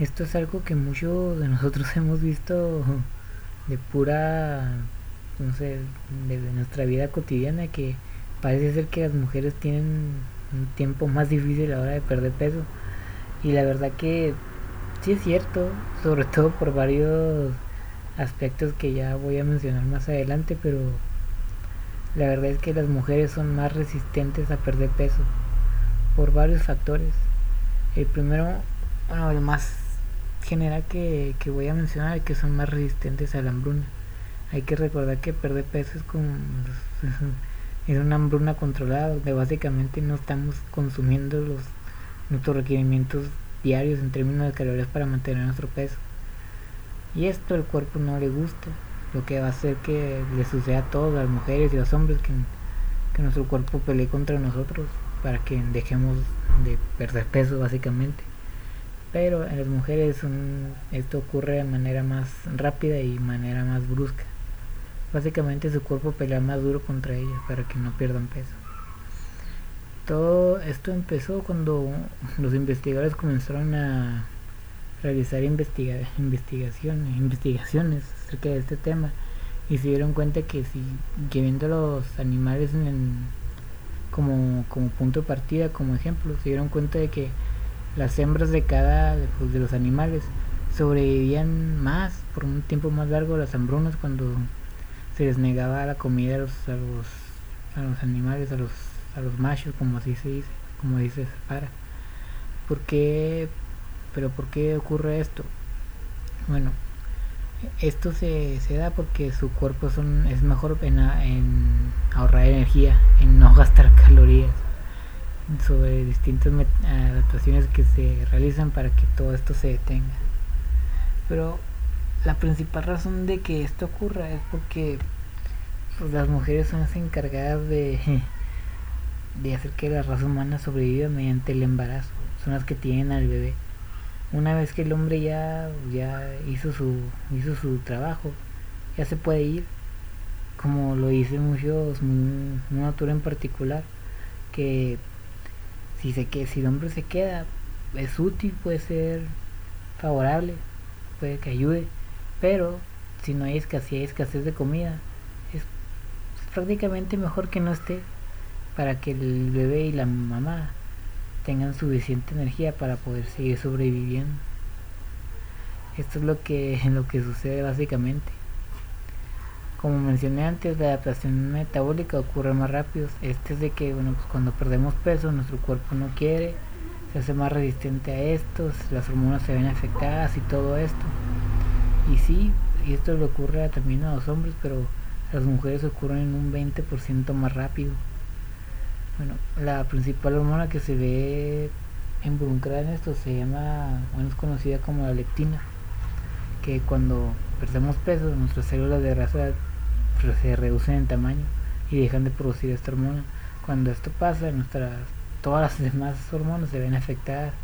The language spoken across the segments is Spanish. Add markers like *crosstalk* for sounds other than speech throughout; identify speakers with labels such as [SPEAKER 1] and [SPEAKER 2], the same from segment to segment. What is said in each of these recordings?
[SPEAKER 1] Esto es algo que muchos de nosotros *laughs* hemos visto de pura, no sé, de, nuestra vida cotidiana, que parece ser que las mujeres tienen un tiempo más difícil a la hora de perder peso. Y la verdad que sí es cierto, sobre *laughs* todo por varios aspectos que ya voy a mencionar más adelante, pero la verdad es que las mujeres son más resistentes a perder peso por varios factores. El primero, bueno, el más general que, voy a mencionar que son más resistentes a la hambruna. Hay que recordar que perder peso es como *laughs* es una hambruna controlada, donde básicamente no estamos consumiendo los nuestros requerimientos diarios en términos de calorías para mantener nuestro peso. Y esto el cuerpo no le gusta, lo que va a hacer que le suceda a todas las mujeres y los hombres que, que nuestro cuerpo pelee contra nosotros para que dejemos de perder peso básicamente. Pero en las mujeres esto ocurre de manera más rápida y manera más brusca. Básicamente su cuerpo pelea más duro contra ellas para que no pierdan peso. Todo esto empezó cuando *laughs* los investigadores comenzaron a realizar investigaciones, investigaciones acerca de este tema y se dieron cuenta que si viendo los animales como, como punto de partida, como ejemplo, se dieron cuenta de que las hembras de cada pues, de los animales sobrevivían más por un tiempo más largo las hambrunas cuando se les negaba la comida a los, a los, a los animales, a los, a los machos, como así se dice, como dice para. ¿Por qué pero ¿por qué ocurre esto? Bueno, esto se, se da porque su cuerpo son, es mejor en, en, ahorrar energía, en no *laughs* gastar calorías, sobre distintas adaptaciones que se realizan para que todo esto se detenga. Pero la principal razón de que esto ocurra es porque pues, las mujeres son las encargadas de, *laughs* de hacer que la raza humana sobreviva mediante el embarazo, son las que tienen al bebé una vez que el hombre ya, ya hizo, su, hizo su trabajo, ya se puede ir, como lo dice muchos, un, autor en particular, que si, se, que si el hombre se queda, es útil, puede ser favorable, puede que ayude, pero si no hay escasez, escasez de comida, es prácticamente mejor que no esté para que el bebé y la mamá tengan suficiente energía para poder seguir sobreviviendo. Esto es lo que, *laughs* lo que sucede básicamente. Como mencioné antes, la adaptación metabólica ocurre más rápido. Este es de que bueno, pues cuando perdemos peso, nuestro cuerpo no quiere, se hace más resistente a esto, las hormonas se ven afectadas y todo esto. Y sí, y esto le ocurre también a los hombres, pero las mujeres ocurren en un 20% más rápido. Bueno, la principal hormona que se ve involucrada en esto se llama, bueno, es conocida como la leptina, que cuando perdemos peso, nuestras células de grasa se reducen en tamaño y dejan de producir esta hormona. Cuando esto pasa, nuestras todas las *laughs* demás hormonas se ven afectadas.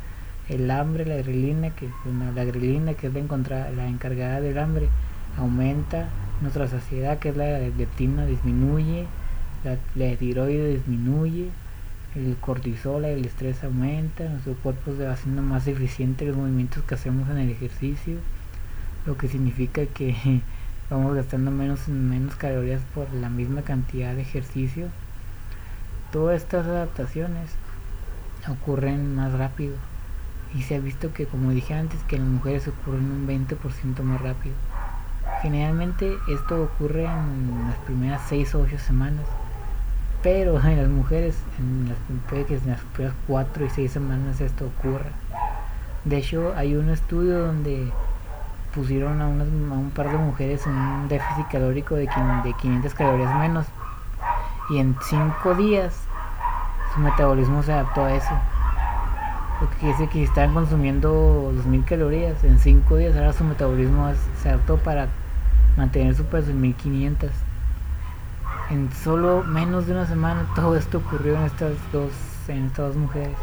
[SPEAKER 1] El hambre, la grelina, que la grelina que es la, la encargada del hambre, aumenta, nuestra saciedad, que es la leptina, disminuye, la, tiroides disminuye, el cortisol, el estrés aumenta, nuestro cuerpo se va haciendo más eficiente los movimientos que hacemos en el ejercicio, lo que significa que *laughs* vamos gastando menos menos calorías por la misma cantidad de ejercicio. Todas estas adaptaciones ocurren más rápido y se ha visto que como dije antes que las mujeres ocurren un 20% más rápido. Generalmente esto ocurre en las primeras 6 o 8 semanas pero *laughs* en las mujeres en las, puede que en las primeras 4 y 6 semanas esto ocurra de hecho hay un estudio donde pusieron a, unas, a un par de mujeres en un déficit calórico de, de 500 calorías menos. Y en 5 días su metabolismo se adaptó a eso. Lo que quiere que si estaban consumiendo 2000 calorías en 5 días ahora su metabolismo se adaptó para mantener su peso en 1500 en solo menos de una semana todo esto ocurrió en estas dos en estas dos mujeres.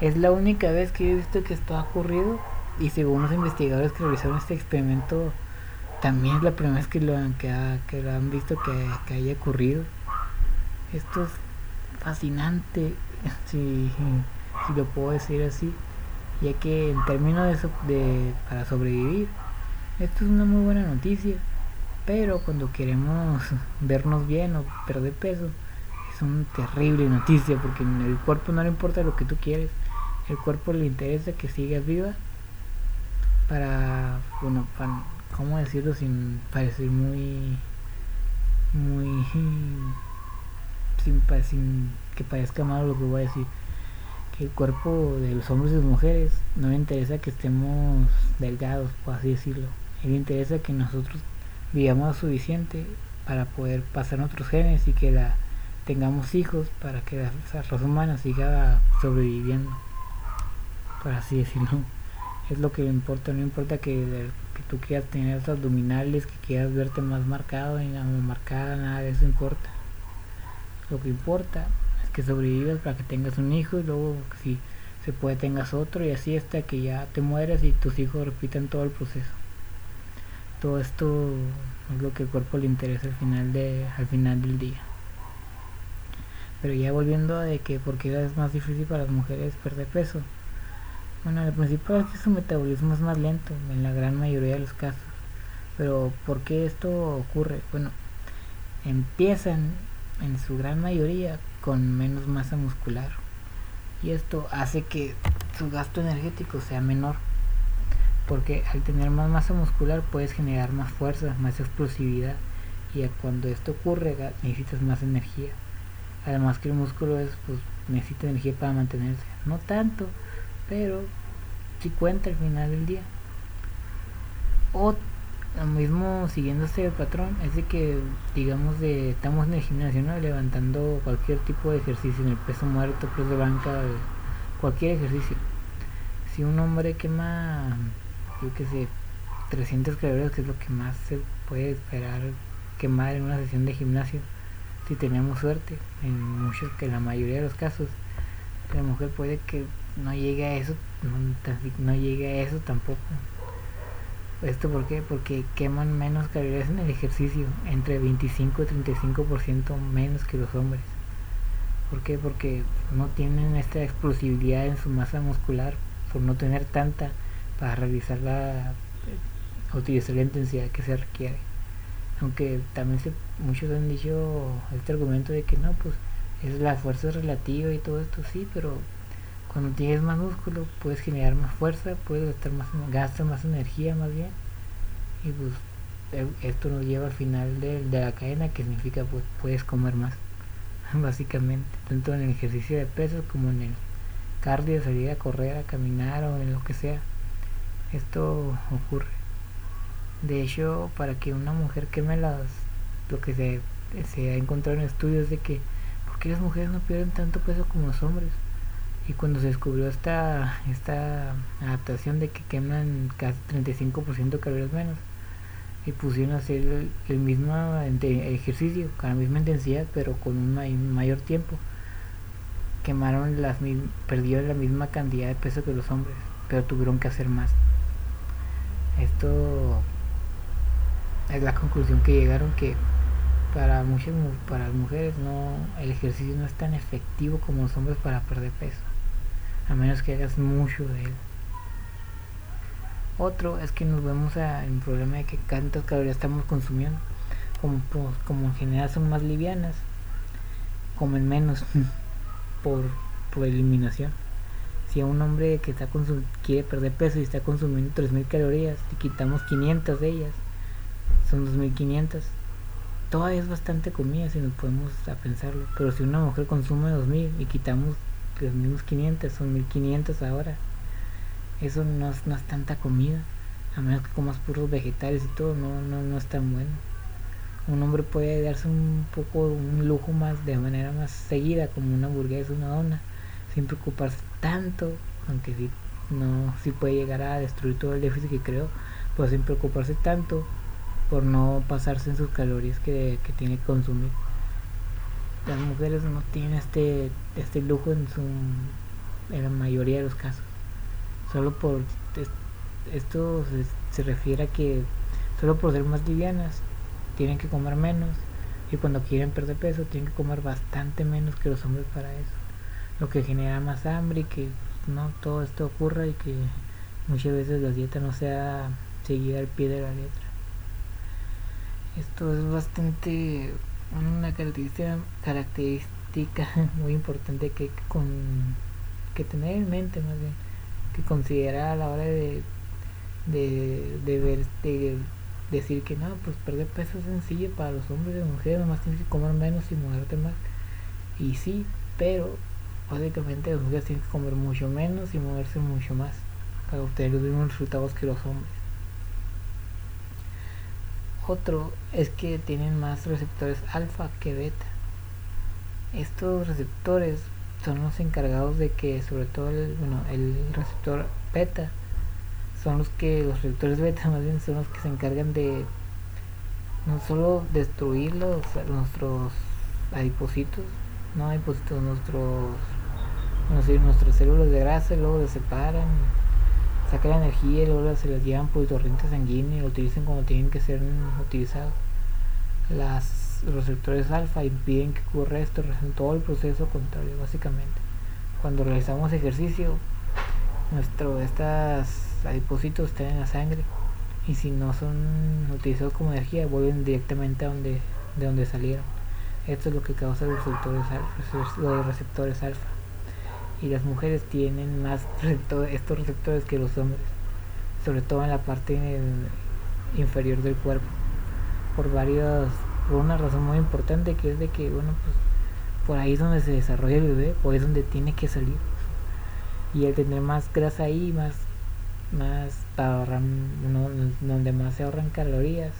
[SPEAKER 1] Es la única vez que he visto que esto ha ocurrido y según los investigadores que realizaron este experimento también es la primera vez que lo, que, que lo han visto que, que, haya ocurrido. Esto es fascinante *laughs* si, si lo puedo decir así ya que en términos de, de para sobrevivir esto es una muy buena noticia pero cuando queremos *laughs* vernos bien o perder peso es una terrible noticia porque el cuerpo no le importa lo que tú quieres el cuerpo le interesa que sigas viva para bueno para, cómo decirlo sin parecer muy muy sin, sin que parezca malo lo que voy a decir que el cuerpo de los hombres y las mujeres no le interesa que estemos delgados por así decirlo. Le interesa que nosotros vivamos suficiente para poder pasar nuestros genes y que la tengamos hijos para que la raza humana siga sobreviviendo por así decirlo es lo que importa no importa que, que tú quieras tener esos abdominales que quieras verte más marcado y no marcada nada de eso importa. Lo que importa es que sobrevivas para que tengas un hijo y luego si se puede tengas otro y así hasta que ya te mueras y tus hijos repitan todo el proceso. Todo esto es lo que el cuerpo le interesa al final de al final del día. Pero ya volviendo a de que porque es más difícil para las mujeres perder peso bueno lo principal es que su metabolismo es más lento en la gran mayoría de los casos pero ¿por qué esto ocurre? bueno empiezan en su gran mayoría con menos masa muscular y esto hace que su gasto energético sea menor porque al tener más masa muscular puedes generar más fuerza, más explosividad y cuando esto ocurre necesitas más energía. Además que el músculo es, pues, necesita energía para mantenerse. No tanto, pero si cuenta al final del día. O lo mismo siguiendo este patrón es de que digamos de estamos en el gimnasio levantando cualquier tipo de ejercicio en el peso muerto, peso de banca, cualquier ejercicio. Si un hombre quema yo que sé, 300 calorías, que es lo que más se puede esperar quemar en una sesión de gimnasio, si tenemos suerte, en muchos, que la mayoría de los casos, la mujer puede que no llegue a eso, no, no llegue a eso tampoco. ¿Esto por qué? Porque queman menos calorías en el ejercicio, entre 25 y 35% menos que los hombres. ¿Por qué? Porque no tienen esta explosividad en su masa muscular, por no tener tanta para realizar la utilizar la intensidad que se requiere aunque también se, muchos han dicho este argumento de que no pues es la fuerza relativa y todo esto sí pero cuando tienes más músculo puedes generar más fuerza puedes gastar más gastar más energía más bien y pues e, esto nos lleva al final de, de la cadena que significa pues puedes comer más *laughs* básicamente tanto en el ejercicio de peso como en el cardio salir a correr a caminar o en lo que sea esto ocurre. De hecho, para que una mujer queme las... Lo que se ha encontrado en estudios de que... ¿Por qué las mujeres no pierden tanto peso como los hombres? Y cuando se descubrió esta, esta adaptación de que queman casi 35% calorías menos, y pusieron a hacer el, mismo ejercicio, con la misma intensidad, pero con un mayor tiempo, quemaron las perdieron la misma cantidad de peso que los hombres, pero tuvieron que hacer más. Esto es la conclusión que llegaron que para muchas para las mujeres no el ejercicio no es tan efectivo como los hombres para perder peso a menos que hagas mucho de él. Otro es que nos vemos a, en problema de que cuántas calorías estamos consumiendo. Como, pues, como en general son más livianas comen menos *laughs* por, por eliminación. Si a un hombre que está quiere perder peso y está consumiendo 3000 calorías y quitamos 500 de ellas, son 2500. Todavía es bastante comida si nos podemos a pensarlo, pero si una mujer consume 2000 y quitamos los mismos 500, son 1500 ahora. Eso no es, no es tanta comida, a menos que comas puros vegetales y todo, no, no, no es tan bueno. Un hombre puede darse un poco un lujo más de manera más seguida, como una hamburguesa, una dona, sin preocuparse tanto, aunque sí, no, sí puede llegar a destruir todo el déficit que creo, pues sin preocuparse tanto por no pasarse en sus calorías que, tiene que consumir. Las mujeres no tienen este, este lujo en, su, en la mayoría de los casos. Solo por esto se, se refiere a que solo por ser más livianas tienen que comer menos y cuando quieren perder peso tienen que comer bastante menos que los hombres para eso lo que genera más hambre y que no todo esto ocurra y que muchas veces la dieta no sea seguida al pie de la letra. Esto es bastante una característica, característica *laughs* muy importante que con que tener en mente más bien que considerar a la hora de de, de decir que no pues perder peso es sencillo para los hombres y mujeres nomás tienes que comer menos y moverte más. Y sí pero básicamente las mujeres tienen que comer mucho menos y moverse mucho más. Para obtener los mismos resultados que los hombres otro es que tienen más receptores alfa que beta. Estos receptores son los encargados de que sobre todo el, bueno, el receptor beta son los que los receptores beta *laughs* más bien son los que se encargan de no solo destruir los, nuestros adipocitos no adipocitos nuestros nuestras células de grasa y luego se separan sacan la energía y luego se las llevan por el torrente sanguíneo y lo utilizan como tienen que ser utilizados las receptores alfa impiden que ocurra esto, en todo el proceso contrario, básicamente. Cuando realizamos ejercicio, nuestro estas adipocitos están en la sangre y si no son utilizados como energía, vuelven directamente a donde de donde salieron. Esto es lo que causa los receptores alfa, los receptores alfa. Y las mujeres tienen más estos receptores que los hombres, sobre todo en la parte inferior del cuerpo, por varios por una razón muy importante que es de que, bueno, pues por ahí es donde se desarrolla el bebé, ahí es donde tiene que salir. Y al tener más grasa ahí, más, más para ahorrar, donde más se ahorran calorías,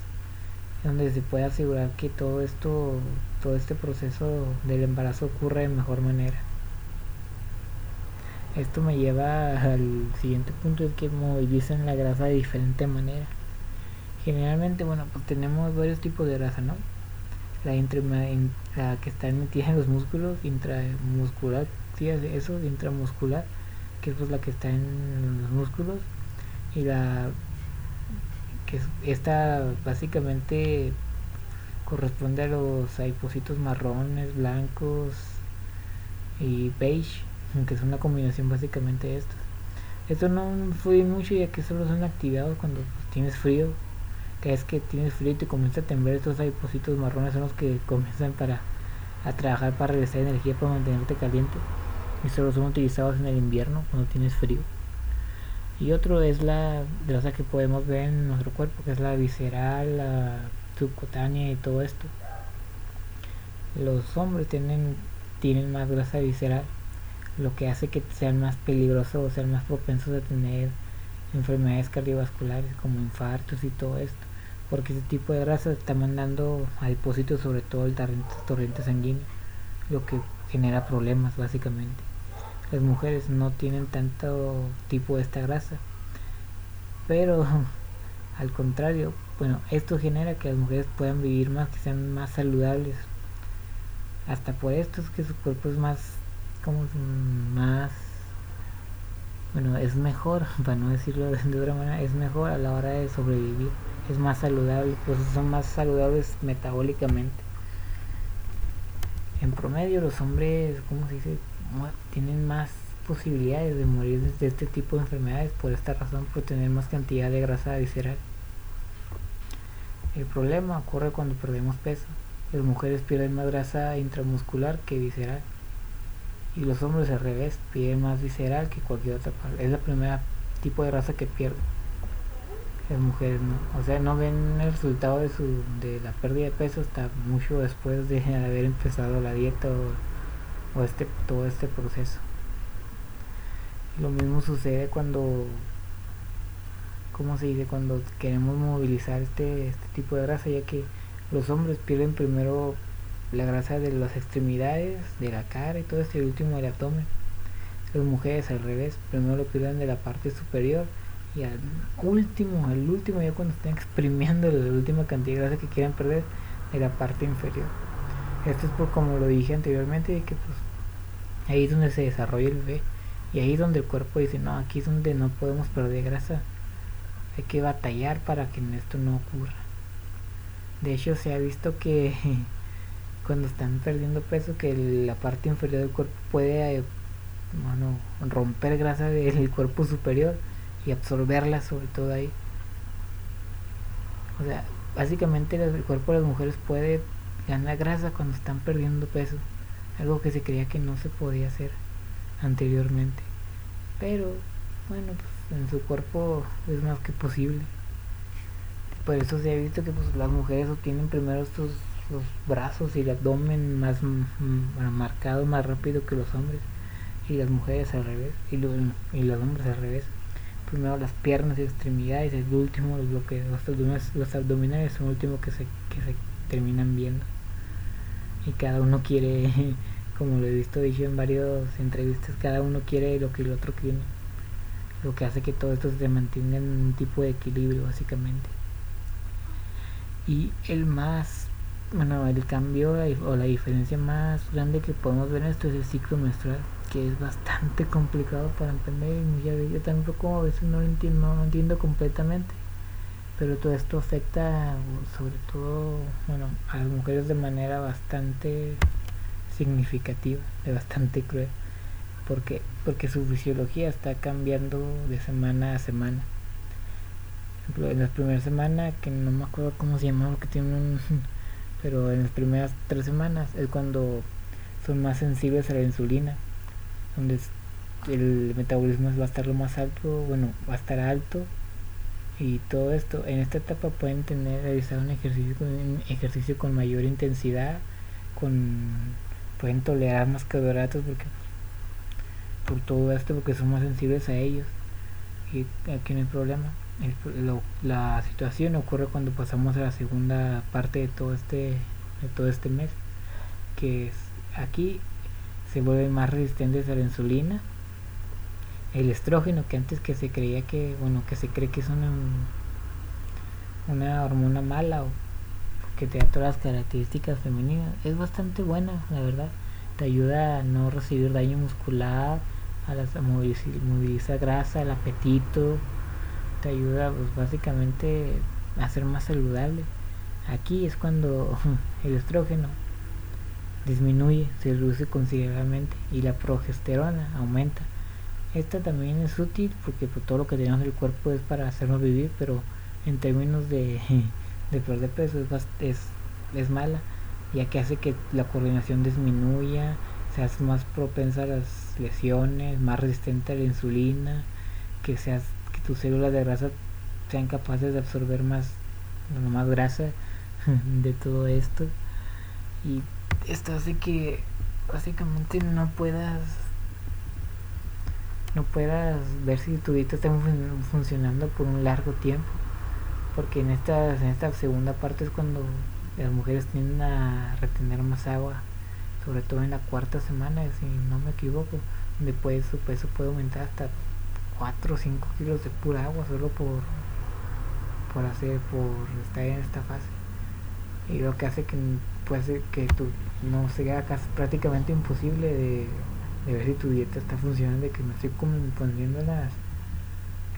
[SPEAKER 1] donde se puede asegurar que todo esto, todo este proceso del embarazo ocurre de mejor manera. Esto me lleva al siguiente punto, es que movilizan la grasa de diferente manera. Generalmente, bueno, pues tenemos varios tipos de grasa, ¿no? la, la que está metida en los músculos, intramuscular, sí, eso, intramuscular, que es pues la que está en los músculos, y la que esta básicamente corresponde a los adipocitos marrones, blancos y beige, que es una combinación básicamente de estos. Esto no influye mucho ya que solo son activados cuando tienes frío que es que tienes frío y te comienza a temblar, estos adipocitos marrones son los que comienzan para a trabajar para regresar energía para mantenerte caliente y solo son utilizados en el invierno cuando tienes frío. Y otro es la grasa que podemos ver en nuestro cuerpo, que es la visceral, la subcutánea y todo esto. Los hombres tienen, tienen más grasa visceral, lo que hace que sean más peligrosos o sean más propensos a tener enfermedades cardiovasculares como infartos y todo esto porque ese tipo de grasa está mandando a depósitos sobre todo el torrente, sanguíneo, lo que genera problemas básicamente. Las mujeres no tienen tanto tipo de esta grasa, pero *laughs* al contrario, bueno, esto genera que las mujeres puedan vivir más, que sean más saludables. Hasta por esto es que su cuerpo es más, como más, bueno, es mejor, *laughs* para no decirlo de otra manera, es mejor a la hora de sobrevivir es más saludable, pues son más saludables metabólicamente. En promedio los hombres, ¿cómo se dice? Tienen más posibilidades de morir de este tipo de enfermedades por esta razón, por tener más cantidad de grasa visceral. El problema ocurre cuando perdemos peso. Las mujeres pierden más grasa intramuscular que visceral. Y los hombres al revés, pierden más visceral que cualquier otra parte. Es la primera tipo de grasa que pierden las mujeres no. O sea no ven el resultado de su de la pérdida de peso hasta mucho después de *laughs* haber empezado la dieta o, este todo este proceso. Lo mismo sucede cuando como se dice cuando queremos movilizar este este tipo de grasa ya que los hombres pierden primero la grasa de las extremidades de la cara y todo este último del abdomen las mujeres al revés primero lo pierden de la parte superior y al último, al último, ya cuando estén exprimiendo la última cantidad de grasa que quieran perder de la parte inferior. Esto es por como lo dije anteriormente, que pues ahí es donde se desarrolla el bebé y ahí es donde el cuerpo dice, no, aquí es donde no podemos perder grasa. Hay que batallar para que esto no ocurra. De hecho, se ha visto que *laughs* cuando están perdiendo peso, que la parte inferior del cuerpo puede bueno, romper grasa del cuerpo superior y absorberla sobre todo ahí. O sea, básicamente el cuerpo de las mujeres puede ganar grasa cuando están perdiendo peso, algo que se creía que no se podía hacer anteriormente. Pero bueno, pues en su cuerpo es más que posible. Por eso se ha visto que pues, las mujeres obtienen primero estos los brazos y el abdomen más marcado, más rápido que los hombres. Y las mujeres al revés. Y, y los hombres al revés. Primero las piernas y extremidades. El último, lo que, los, abdominales, los abdominales son el último que se, que se terminan viendo. Y cada uno quiere, *laughs* como lo he visto dicho en varias entrevistas, cada uno quiere lo que el otro quiere. Lo que hace que todo esto se mantenga en un tipo de equilibrio, básicamente. Y el más bueno, el cambio o la diferencia más grande que podemos ver en esto es el ciclo menstrual, que es bastante *laughs* complicado para entender y yo tampoco a veces no lo entiendo, no lo entiendo completamente. Pero todo esto afecta sobre todo bueno, a las mujeres de manera bastante significativa, de bastante cruel. porque Porque su fisiología está cambiando de semana a semana. En la primera semana, que no me acuerdo cómo se llama, que tiene un *laughs* pero en las primeras tres semanas es cuando son más sensibles a la insulina, donde el metabolismo va a estar lo más alto, bueno, va a estar alto y todo esto. En esta etapa pueden tener realizar un ejercicio, un ejercicio con mayor intensidad, con pueden tolerar más carbohidratos porque por todo esto porque son más sensibles a ellos y aquí no hay problema la situación ocurre cuando pasamos a la segunda parte de todo este de todo este mes que es aquí se vuelven más resistentes a la insulina el estrógeno que antes que se creía que bueno que se cree que es una una hormona mala o que te da todas las características femeninas es bastante buena la verdad. Te ayuda a no recibir daño muscular a, las, a movilizar grasa el apetito ayuda pues básicamente a ser más saludable. Aquí es cuando *laughs* el estrógeno disminuye, se reduce considerablemente y la progesterona aumenta. Esta también es útil porque pues, todo lo que tenemos en el cuerpo es para hacernos vivir, pero en términos de, *laughs* de perder peso es, es, es mala, ya que hace que la coordinación disminuya, seas más propensa a las lesiones, más resistente a la insulina, que seas tus células de grasa sean capaces de absorber más, más grasa de todo esto. Y esto hace que básicamente no puedas no puedas ver si tu dieta está funcionando por un largo tiempo porque en esta en esta segunda parte es cuando las mujeres tienden a retener más agua sobre todo en la cuarta semana si no me equivoco después su peso puede aumentar hasta 4 o 5 kilos de pura agua solo por por hacer por estar en esta fase. Y lo que hace que puede que tú no sea casi prácticamente imposible de, ver si tu dieta está funcionando de que me estoy poniendo las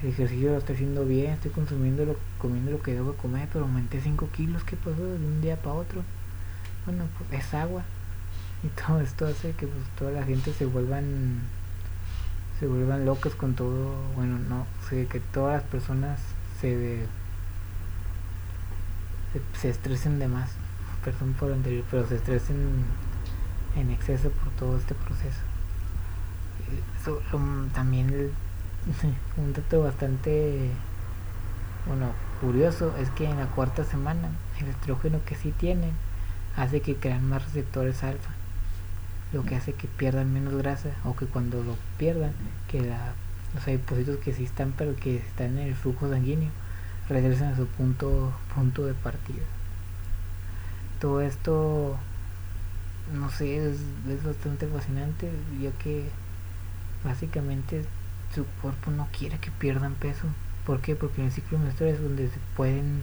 [SPEAKER 1] el ejercicio lo estoy haciendo bien estoy consumiendo lo comiendo lo que debo comer pero aumenté 5 kilos ¿qué pasó de un día para otro? bueno pues es agua. Y todo esto hace que pues toda la gente se vuelvan se vuelvan locos con todo, bueno, no, sé que todas las personas se, se, estresen de más, *laughs* perdón por lo anterior, pero se estresen en exceso por todo este proceso. Eso, también *laughs* un dato bastante bueno curioso es que en la cuarta semana el estrógeno que sí tienen hace que crean más receptores alfa lo que hace que pierdan menos grasa o que cuando lo pierdan, que la, los adipocitos que sí están pero que están en el flujo sanguíneo regresen a su punto, punto de partida. Todo esto, no sé, es, es bastante fascinante ya que básicamente su cuerpo no quiere que pierdan peso. ¿Por qué? Porque en el ciclo menstrual es donde se pueden,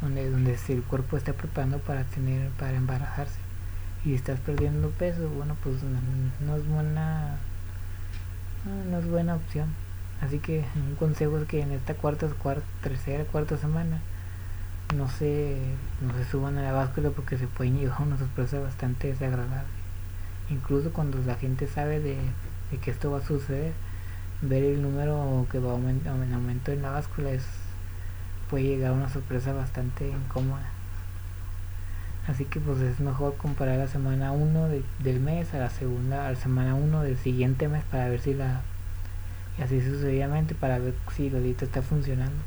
[SPEAKER 1] donde, donde el cuerpo está preparando para tener, para embarazarse y estás perdiendo peso, bueno, pues no, es buena no, es buena opción. Así que un consejo es que en esta cuarta, cuarta tercera, cuarta semana no se, no se suban a la báscula porque se pueden llevar una sorpresa bastante desagradable. incluso cuando la gente sabe de, que esto va a suceder, ver el número que va en aumento en la báscula es puede llegar a una sorpresa bastante incómoda. Así que pues es mejor comparar la semana 1 del mes a la segunda, a la semana 1 del siguiente mes para ver si la... Y así sucesivamente para ver si la dieta está funcionando.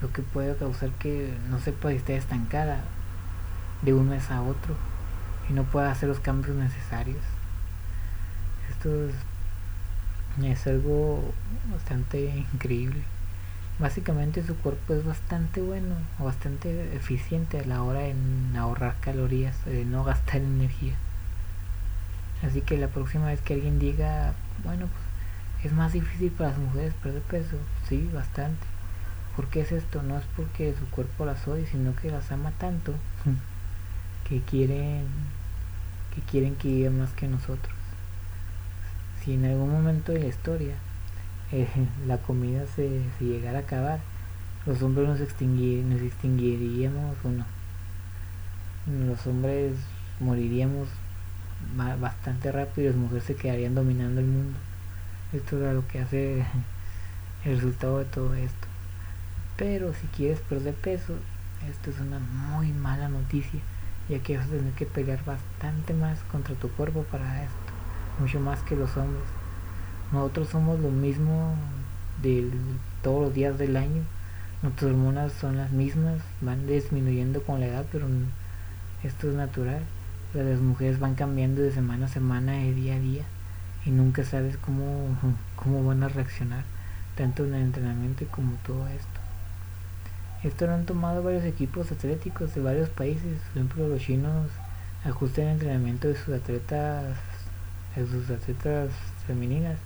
[SPEAKER 1] Lo que puede causar que no sepa si está estancada de un mes a otro y no pueda hacer los cambios necesarios. Esto es, es algo bastante increíble. Básicamente su cuerpo es bastante bueno o bastante eficiente a la hora en ahorrar calorías, de no gastar energía. Así que la próxima vez que alguien diga, bueno, pues es más difícil para las mujeres perder peso, sí, bastante. ¿Por qué es esto? No es porque su cuerpo las odie, sino que las ama tanto *laughs* que quieren que quieren que vivan más que nosotros. Si en algún momento de la historia la comida se, llegara a acabar, los hombres nos extinguiríamos o no. Los hombres moriríamos bastante rápido y las mujeres se quedarían dominando el mundo. Esto es lo que hace el resultado de todo esto. Pero si quieres perder peso, esto es una muy mala noticia, ya que vas a tener que pelear bastante más contra tu cuerpo para esto, mucho más que los hombres. Nosotros somos lo mismo de todos los días del año. Nuestras hormonas son las mismas, van disminuyendo con la edad, pero esto es natural. Las mujeres van cambiando de semana a semana, de día a día, y nunca sabes cómo, *laughs* cómo van a reaccionar, tanto en el entrenamiento como todo esto. Esto lo han tomado varios equipos atléticos de varios países. Por ejemplo, los chinos ajustan el entrenamiento de sus atletas, de sus atletas femeninas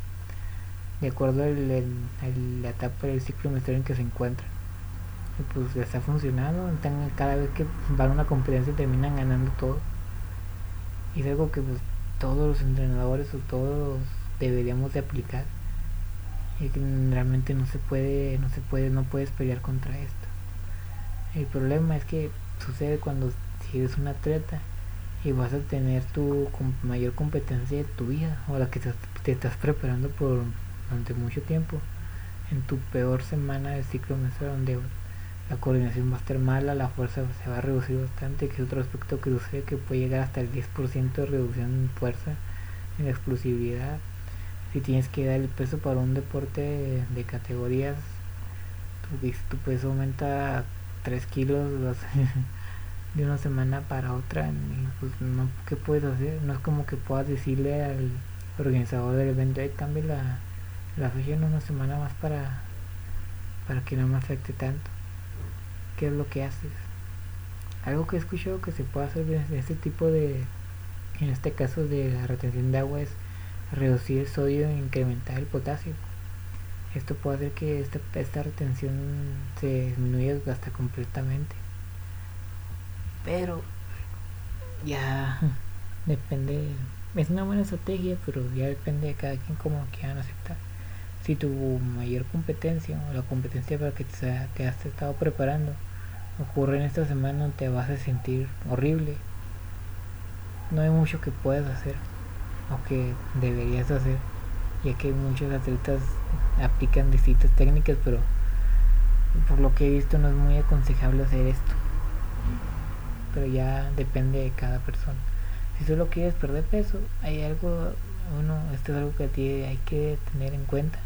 [SPEAKER 1] de acuerdo a la etapa del ciclo menstrual en que se encuentran. Y pues les está funcionando, cada vez que van a una competencia terminan ganando todo. Y es algo que pues, todos los entrenadores o todos deberíamos de aplicar. Y que realmente no se puede, no se puede, no puedes pelear contra esto. El problema es que sucede cuando si eres un atleta y vas a tener tu mayor competencia de tu vida o la que te estás preparando por durante mucho tiempo en tu peor semana de ciclo menstrual donde la coordinación va a estar mala, la fuerza se va a reducir bastante, que es otro aspecto que sucede que puede llegar hasta el 10% de reducción en fuerza, en explosividad. Si tienes que dar el peso para un deporte de, categorías, tu, peso aumenta 3 kilos *laughs* de una semana para otra, y pues no, ¿qué puedes hacer? No es como que puedas decirle al organizador del evento, cambie la la en una semana más para, para que no me afecte tanto. ¿Qué es lo que haces? Algo que he escuchado que se puede hacer en este tipo de, en este caso de la retención de agua es reducir el sodio e incrementar el potasio. Esto puede hacer que esta, esta retención se disminuya hasta completamente. Pero ya depende, es una buena estrategia, pero ya depende de cada quien cómo quieran aceptar si tu mayor competencia o la competencia para que te, has estado preparando ocurre en esta semana te vas a sentir horrible. No hay mucho que puedas hacer o que deberías hacer ya que muchos atletas aplican distintas técnicas pero por lo que he visto no es muy aconsejable hacer esto. Pero ya depende de cada persona. Si solo quieres perder peso hay algo uno esto es algo que hay que tener en cuenta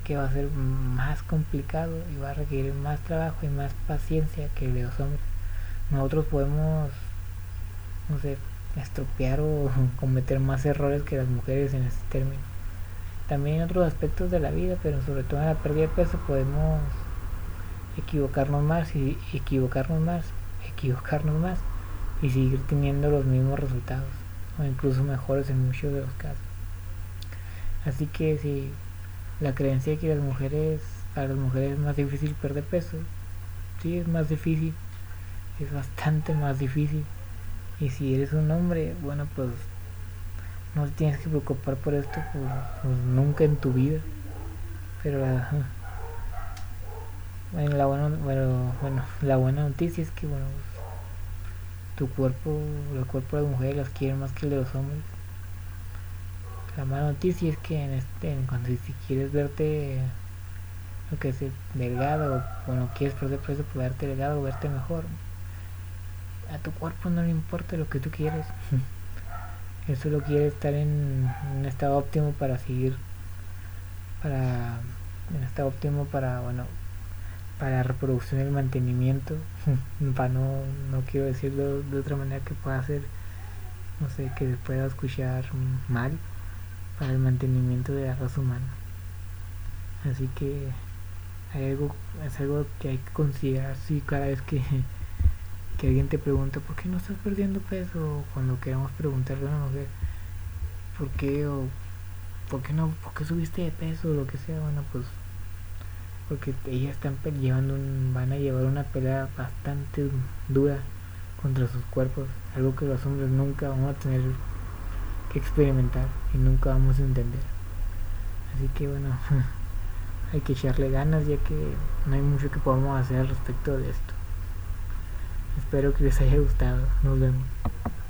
[SPEAKER 1] que va a ser más complicado y va a requerir más trabajo y más paciencia que los hombres. Nosotros podemos, no sé, estropear o *laughs* cometer más errores que las mujeres en este término. También en otros aspectos de la vida, pero sobre todo en la pérdida de peso podemos equivocarnos más y equivocarnos más, equivocarnos más y seguir teniendo los mismos resultados o incluso mejores en muchos de los casos. Así que si la creencia de que las mujeres, para las mujeres es más difícil perder peso. Sí, es más difícil, es bastante más difícil. Y si eres un hombre, bueno, pues no te tienes que preocupar por esto pues, pues nunca en tu vida. Pero la, *laughs* bueno, buena, bueno, bueno, la buena noticia es que bueno, tu cuerpo, el cuerpo de las mujeres las quiere más que el de los hombres. La mala noticia es que en este, cuando si quieres verte lo que es delgado o no quieres perder peso por verte delgado o verte mejor. A tu cuerpo no le importa lo que tú quieres. *laughs* Él solo quiere estar en un estado óptimo para seguir para en estado óptimo para bueno para la reproducción y el mantenimiento. *laughs* Para no no quiero decirlo de otra manera que pueda ser no sé que pueda escuchar mal para el mantenimiento de la raza humana. Así que hay algo es algo que hay que considerar si cada vez que que alguien te pregunta por qué no estás perdiendo peso o cuando queramos preguntarle a una mujer por qué o por qué no por qué subiste de peso o lo que sea bueno pues porque ellas están llevando un, van a llevar una pelea bastante dura contra sus cuerpos algo que los hombres nunca vamos a tener experimentar y nunca vamos a entender así que bueno *laughs* hay que echarle ganas ya que no hay mucho que podamos hacer al respecto de esto Espero que les haya gustado. Nos vemos.